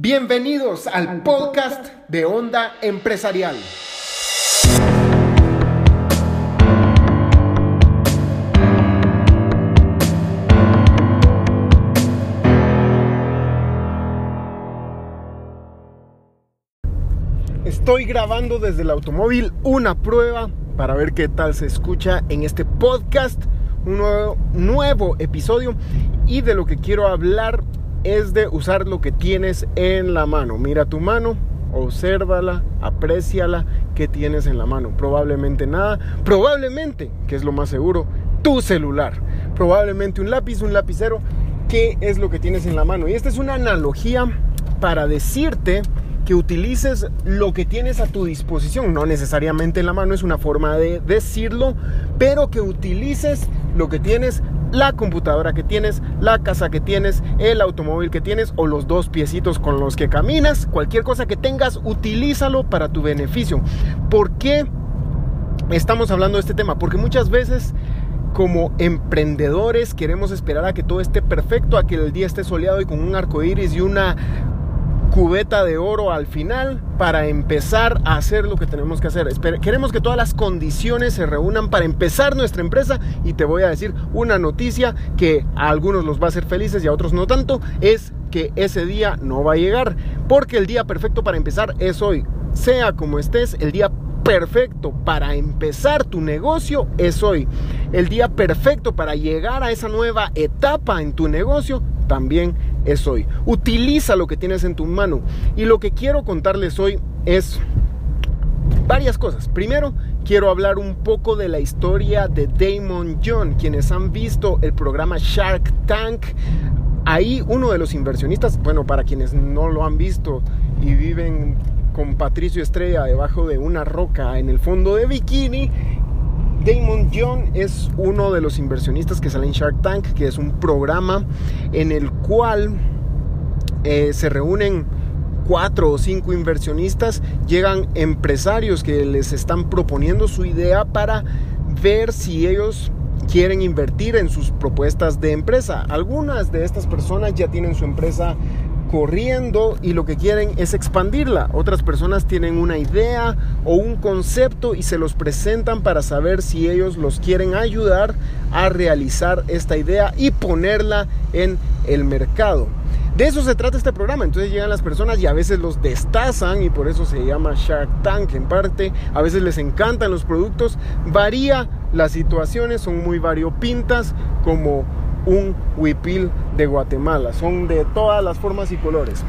Bienvenidos al podcast de Onda Empresarial. Estoy grabando desde el automóvil una prueba para ver qué tal se escucha en este podcast, un nuevo, nuevo episodio y de lo que quiero hablar es de usar lo que tienes en la mano. Mira tu mano, obsérvala, apreciala, qué tienes en la mano. Probablemente nada, probablemente, que es lo más seguro, tu celular. Probablemente un lápiz, un lapicero, qué es lo que tienes en la mano. Y esta es una analogía para decirte que utilices lo que tienes a tu disposición, no necesariamente en la mano, es una forma de decirlo, pero que utilices lo que tienes la computadora que tienes, la casa que tienes, el automóvil que tienes o los dos piecitos con los que caminas, cualquier cosa que tengas, utilízalo para tu beneficio. ¿Por qué estamos hablando de este tema? Porque muchas veces como emprendedores queremos esperar a que todo esté perfecto, a que el día esté soleado y con un arco iris y una cubeta de oro al final para empezar a hacer lo que tenemos que hacer. Queremos que todas las condiciones se reúnan para empezar nuestra empresa y te voy a decir una noticia que a algunos los va a hacer felices y a otros no tanto, es que ese día no va a llegar, porque el día perfecto para empezar es hoy. Sea como estés, el día perfecto para empezar tu negocio es hoy. El día perfecto para llegar a esa nueva etapa en tu negocio también es hoy. Utiliza lo que tienes en tu mano. Y lo que quiero contarles hoy es varias cosas. Primero, quiero hablar un poco de la historia de Damon John. Quienes han visto el programa Shark Tank, ahí uno de los inversionistas, bueno, para quienes no lo han visto y viven con Patricio Estrella debajo de una roca en el fondo de bikini, Damon John es uno de los inversionistas que sale en Shark Tank, que es un programa en el cual eh, se reúnen cuatro o cinco inversionistas, llegan empresarios que les están proponiendo su idea para ver si ellos quieren invertir en sus propuestas de empresa. Algunas de estas personas ya tienen su empresa corriendo y lo que quieren es expandirla. Otras personas tienen una idea o un concepto y se los presentan para saber si ellos los quieren ayudar a realizar esta idea y ponerla en el mercado. De eso se trata este programa. Entonces llegan las personas y a veces los destazan y por eso se llama Shark Tank en parte. A veces les encantan los productos. Varía las situaciones, son muy variopintas como un huipil de Guatemala. Son de todas las formas y colores.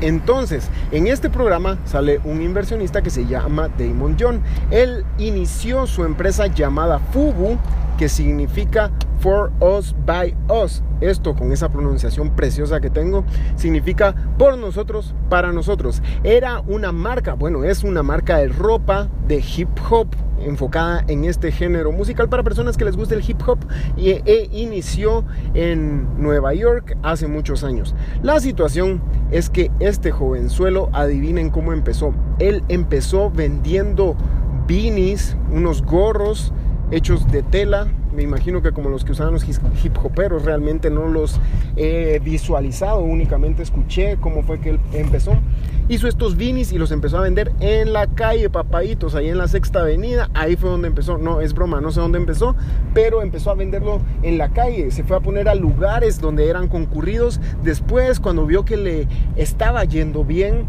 Entonces, en este programa sale un inversionista que se llama Damon John. Él inició su empresa llamada Fubu, que significa For Us by Us. Esto con esa pronunciación preciosa que tengo significa por nosotros, para nosotros. Era una marca, bueno, es una marca de ropa de hip hop enfocada en este género musical para personas que les guste el hip hop y e inició en Nueva York hace muchos años. La situación es que este jovenzuelo, adivinen cómo empezó. Él empezó vendiendo beanies, unos gorros hechos de tela me imagino que como los que usaban los hip hoperos, realmente no los he visualizado, únicamente escuché cómo fue que él empezó. Hizo estos vinis y los empezó a vender en la calle Papaitos, ahí en la Sexta Avenida, ahí fue donde empezó, no, es broma, no sé dónde empezó, pero empezó a venderlo en la calle, se fue a poner a lugares donde eran concurridos, después cuando vio que le estaba yendo bien,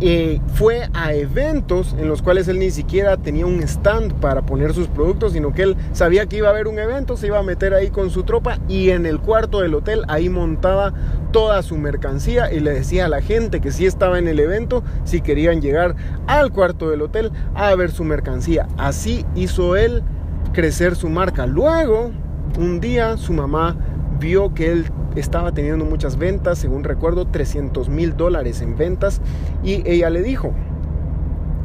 eh, fue a eventos en los cuales él ni siquiera tenía un stand para poner sus productos, sino que él sabía que iba a haber un evento, se iba a meter ahí con su tropa y en el cuarto del hotel ahí montaba toda su mercancía y le decía a la gente que sí estaba en el evento si querían llegar al cuarto del hotel a ver su mercancía. Así hizo él crecer su marca. Luego, un día su mamá vio que él estaba teniendo muchas ventas, según recuerdo 300 mil dólares en ventas, y ella le dijo,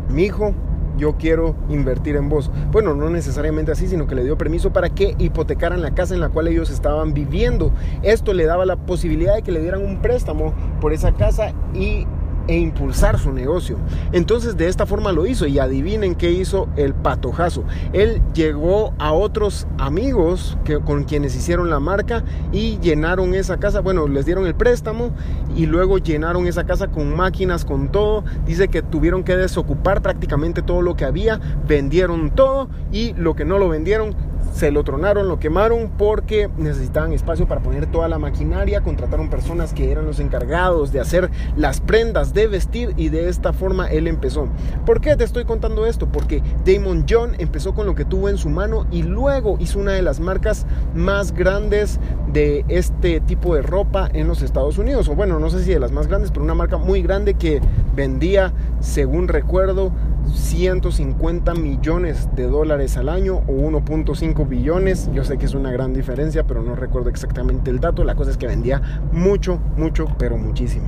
mi hijo, yo quiero invertir en vos. Bueno, no necesariamente así, sino que le dio permiso para que hipotecaran la casa en la cual ellos estaban viviendo. Esto le daba la posibilidad de que le dieran un préstamo por esa casa y e impulsar su negocio. Entonces de esta forma lo hizo y adivinen qué hizo el patojazo. Él llegó a otros amigos que, con quienes hicieron la marca y llenaron esa casa, bueno, les dieron el préstamo y luego llenaron esa casa con máquinas, con todo. Dice que tuvieron que desocupar prácticamente todo lo que había, vendieron todo y lo que no lo vendieron se lo tronaron, lo quemaron porque necesitaban espacio para poner toda la maquinaria, contrataron personas que eran los encargados de hacer las prendas de vestir y de esta forma él empezó. ¿Por qué te estoy contando esto? Porque Damon John empezó con lo que tuvo en su mano y luego hizo una de las marcas más grandes de este tipo de ropa en los Estados Unidos, o bueno, no sé si de las más grandes, pero una marca muy grande que vendía, según recuerdo, 150 millones de dólares al año o 1.5 billones. Yo sé que es una gran diferencia, pero no recuerdo exactamente el dato. La cosa es que vendía mucho, mucho, pero muchísimo.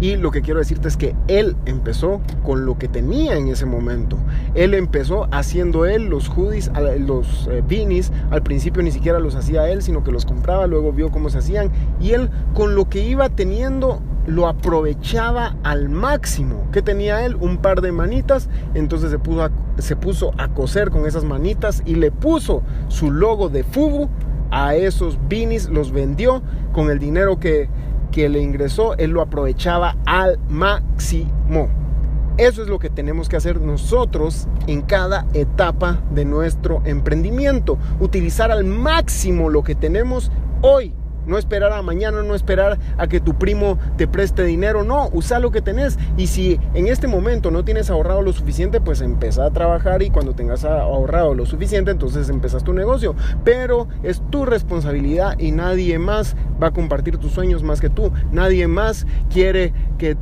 Y lo que quiero decirte es que él empezó con lo que tenía en ese momento. Él empezó haciendo él los hoodies, los eh, beanies. Al principio ni siquiera los hacía él, sino que los compraba, luego vio cómo se hacían. Y él con lo que iba teniendo lo aprovechaba al máximo. que tenía él? Un par de manitas. Entonces se puso, a, se puso a coser con esas manitas y le puso su logo de Fubu a esos beanies. Los vendió con el dinero que, que le ingresó. Él lo aprovechaba al máximo. Eso es lo que tenemos que hacer nosotros en cada etapa de nuestro emprendimiento. Utilizar al máximo lo que tenemos hoy no esperar a mañana, no esperar a que tu primo te preste dinero. No, usa lo que tenés. Y si en este momento no tienes ahorrado lo suficiente, pues empieza a trabajar y cuando tengas ahorrado lo suficiente, entonces empezas tu negocio. Pero es tu responsabilidad y nadie más va a compartir tus sueños más que tú. Nadie más quiere que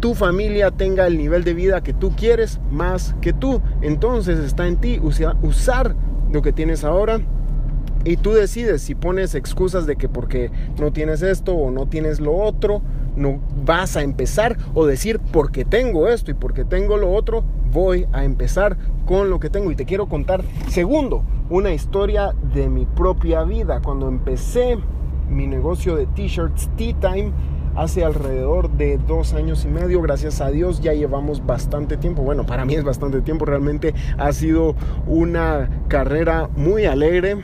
tu familia tenga el nivel de vida que tú quieres más que tú. Entonces está en ti usar lo que tienes ahora y tú decides si pones excusas de que porque no tienes esto o no tienes lo otro, no vas a empezar o decir porque tengo esto y porque tengo lo otro, voy a empezar con lo que tengo. Y te quiero contar, segundo, una historia de mi propia vida. Cuando empecé mi negocio de t-shirts Tea Time, hace alrededor de dos años y medio. Gracias a Dios ya llevamos bastante tiempo. Bueno, para mí es bastante tiempo. Realmente ha sido una carrera muy alegre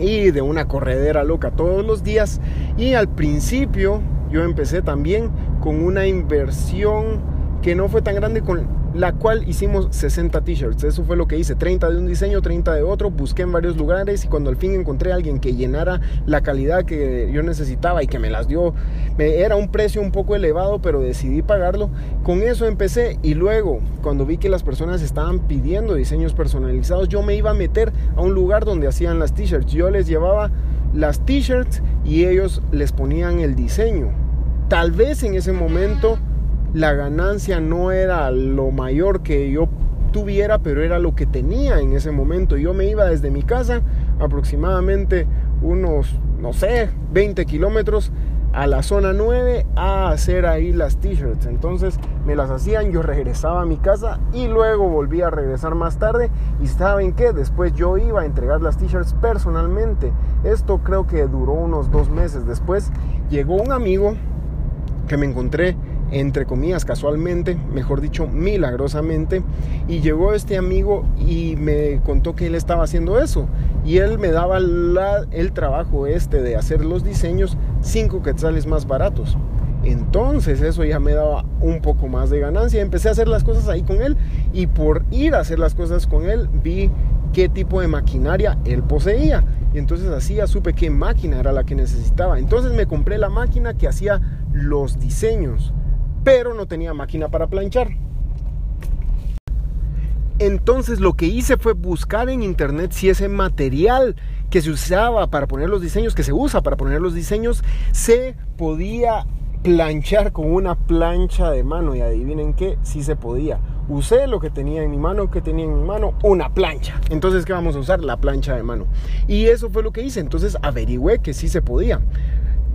y de una corredera loca todos los días. Y al principio yo empecé también con una inversión que no fue tan grande con la cual hicimos 60 t-shirts. Eso fue lo que hice, 30 de un diseño, 30 de otro. Busqué en varios lugares y cuando al fin encontré a alguien que llenara la calidad que yo necesitaba y que me las dio, me, era un precio un poco elevado, pero decidí pagarlo. Con eso empecé y luego, cuando vi que las personas estaban pidiendo diseños personalizados, yo me iba a meter a un lugar donde hacían las t-shirts. Yo les llevaba las t-shirts y ellos les ponían el diseño. Tal vez en ese momento la ganancia no era lo mayor que yo tuviera, pero era lo que tenía en ese momento. Yo me iba desde mi casa aproximadamente unos, no sé, 20 kilómetros a la zona 9 a hacer ahí las t-shirts. Entonces me las hacían, yo regresaba a mi casa y luego volví a regresar más tarde. Y saben que después yo iba a entregar las t-shirts personalmente. Esto creo que duró unos dos meses. Después llegó un amigo que me encontré entre comillas, casualmente, mejor dicho, milagrosamente. Y llegó este amigo y me contó que él estaba haciendo eso. Y él me daba el trabajo este de hacer los diseños 5 quetzales más baratos. Entonces eso ya me daba un poco más de ganancia. Empecé a hacer las cosas ahí con él y por ir a hacer las cosas con él vi qué tipo de maquinaria él poseía. Y entonces ya supe qué máquina era la que necesitaba. Entonces me compré la máquina que hacía los diseños pero no tenía máquina para planchar. Entonces lo que hice fue buscar en internet si ese material que se usaba para poner los diseños, que se usa para poner los diseños, se podía planchar con una plancha de mano. Y adivinen qué, sí se podía. Usé lo que tenía en mi mano, que tenía en mi mano, una plancha. Entonces, ¿qué vamos a usar? La plancha de mano. Y eso fue lo que hice. Entonces averigüé que sí se podía.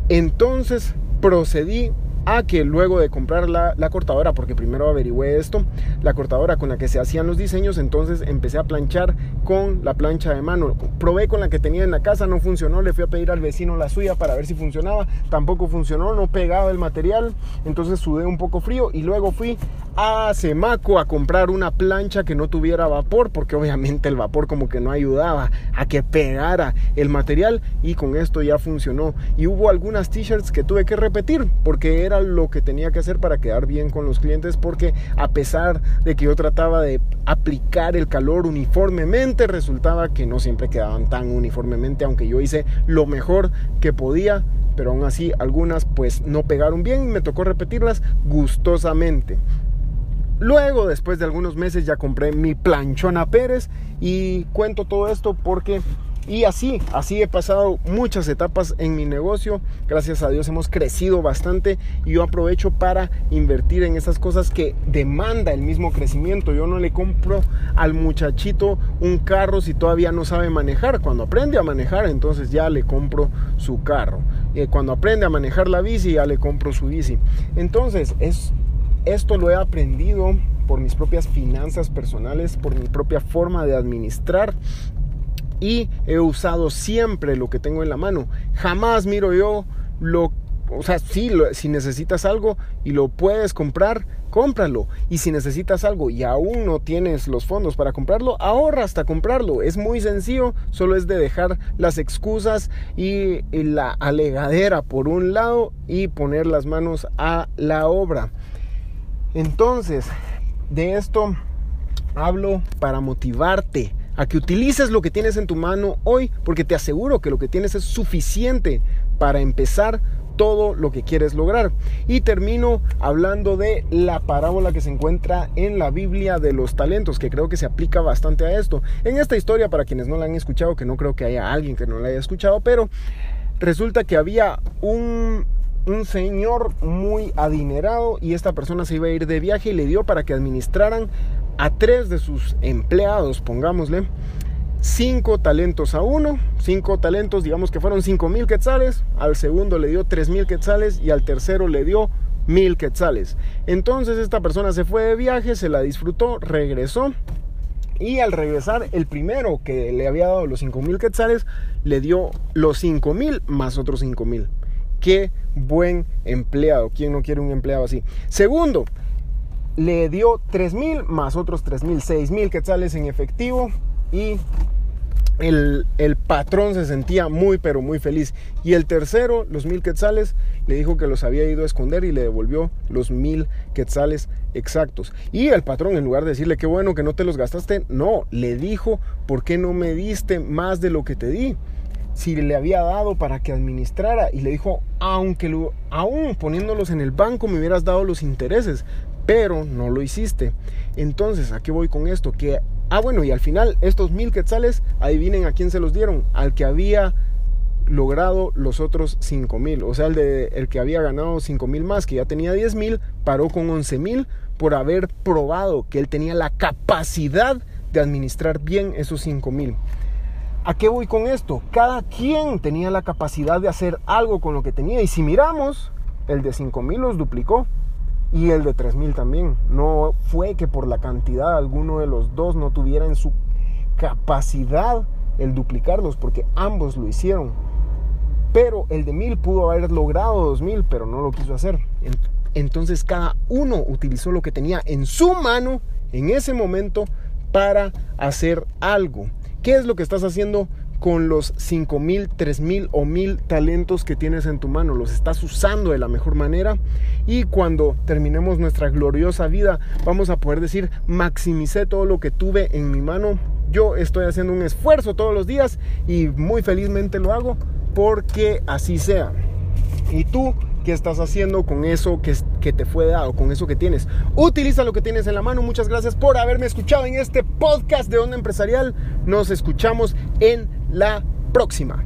Entonces procedí a que luego de comprar la, cortadora, porque primero averigüé esto, la cortadora con la que se hacían los diseños, entonces empecé a planchar con la plancha de mano. Probé con la que tenía en la casa, no funcionó, le fui a pedir al vecino la suya para ver si funcionaba, tampoco funcionó, no pegaba el material, entonces sudé un poco frío y luego fui a Semaco a comprar una plancha que no tuviera vapor, porque obviamente el vapor como que no ayudaba a que pegara el material y con esto ya funcionó. Y hubo algunas t-shirts que tuve que repetir porque era lo que tenía que hacer para quedar bien con los clientes porque a pesar de que yo trataba de aplicar el calor uniformemente resultaba que no siempre quedaban tan uniformemente aunque yo hice lo mejor que podía pero aún así algunas pues no pegaron bien y me tocó repetirlas gustosamente. Luego, después de algunos meses, ya compré mi planchona Pérez y cuento todo esto porque y así, así he pasado muchas etapas en mi negocio. Gracias a Dios hemos crecido bastante y yo aprovecho para invertir en esas cosas que demanda el mismo crecimiento. Yo no le compro al muchachito un carro si todavía no sabe manejar. Cuando aprende a manejar, entonces ya le compro su carro. Eh, cuando aprende a manejar la bici, ya le compro su bici. Entonces, es, esto lo he aprendido por mis propias finanzas personales, por mi propia forma de administrar y he usado siempre lo que tengo en la mano. Jamás miro yo lo o sea, sí, si necesitas algo y lo puedes comprar, cómpralo. Y si necesitas algo y aún no tienes los fondos para comprarlo, ahorra hasta comprarlo. Es muy sencillo, solo es de dejar las excusas y, y la alegadera por un lado y poner las manos a la obra. Entonces, de esto hablo para motivarte a que utilices lo que tienes en tu mano hoy, porque te aseguro que lo que tienes es suficiente para empezar todo lo que quieres lograr. Y termino hablando de la parábola que se encuentra en la Biblia de los talentos, que creo que se aplica bastante a esto. En esta historia, para quienes no la han escuchado, que no creo que haya alguien que no la haya escuchado, pero resulta que había un, un señor muy adinerado y esta persona se iba a ir de viaje y le dio para que administraran a tres de sus empleados, pongámosle, cinco talentos a uno, cinco talentos, digamos que fueron cinco mil quetzales, al segundo le dio tres mil quetzales y al tercero le dio mil quetzales. Entonces esta persona se fue de viaje, se la disfrutó, regresó y al regresar el primero que le había dado los cinco mil quetzales le dio los cinco mil más otros cinco mil. Qué buen empleado. ¿Quién no quiere un empleado así? Segundo, le dio 3 mil más otros 3 mil, 6 mil quetzales en efectivo y el, el, patrón se sentía muy pero muy feliz. Y el tercero, los mil quetzales, le dijo que los había ido a esconder y le devolvió los mil quetzales exactos. Y el patrón, en lugar de decirle qué bueno que no te los gastaste, no, le dijo, ¿por qué no me diste más de lo que te di? Si le había dado para que administrara y le dijo, aunque lo, aún poniéndolos en el banco me hubieras dado los intereses, pero no lo hiciste. Entonces, ¿a qué voy con esto? Que, ah, bueno, y al final, estos mil quetzales, adivinen a quién se los dieron, al que había logrado los otros cinco mil. O sea, el, de, el que había ganado cinco mil más, que ya tenía diez mil, paró con once mil por haber probado que él tenía la capacidad de administrar bien esos cinco mil. ¿A qué voy con esto? Cada quien tenía la capacidad de hacer algo con lo que tenía. Y si miramos, el de cinco mil los duplicó y el de 3000 también. No fue que por la cantidad alguno de los dos no tuviera en su capacidad el duplicarlos, porque ambos lo hicieron. Pero el de 1000 pudo haber logrado 2000, pero no lo quiso hacer. Entonces cada uno utilizó lo que tenía en su mano en ese momento para hacer algo. ¿Qué es lo que estás haciendo con los 5000, 3000 o 1000 talentos que tienes en tu mano. Los estás usando de la mejor manera y cuando terminemos nuestra gloriosa vida vamos a poder decir, maximicé todo lo que tuve en mi mano. Yo estoy haciendo un esfuerzo todos los días y muy felizmente lo hago porque así sea. Y tú qué estás haciendo con eso que, que, te fue dado, con eso que tienes. Utiliza lo que tienes en la mano. Muchas gracias por haberme escuchado en este podcast de Onda Empresarial. Nos escuchamos en la próxima.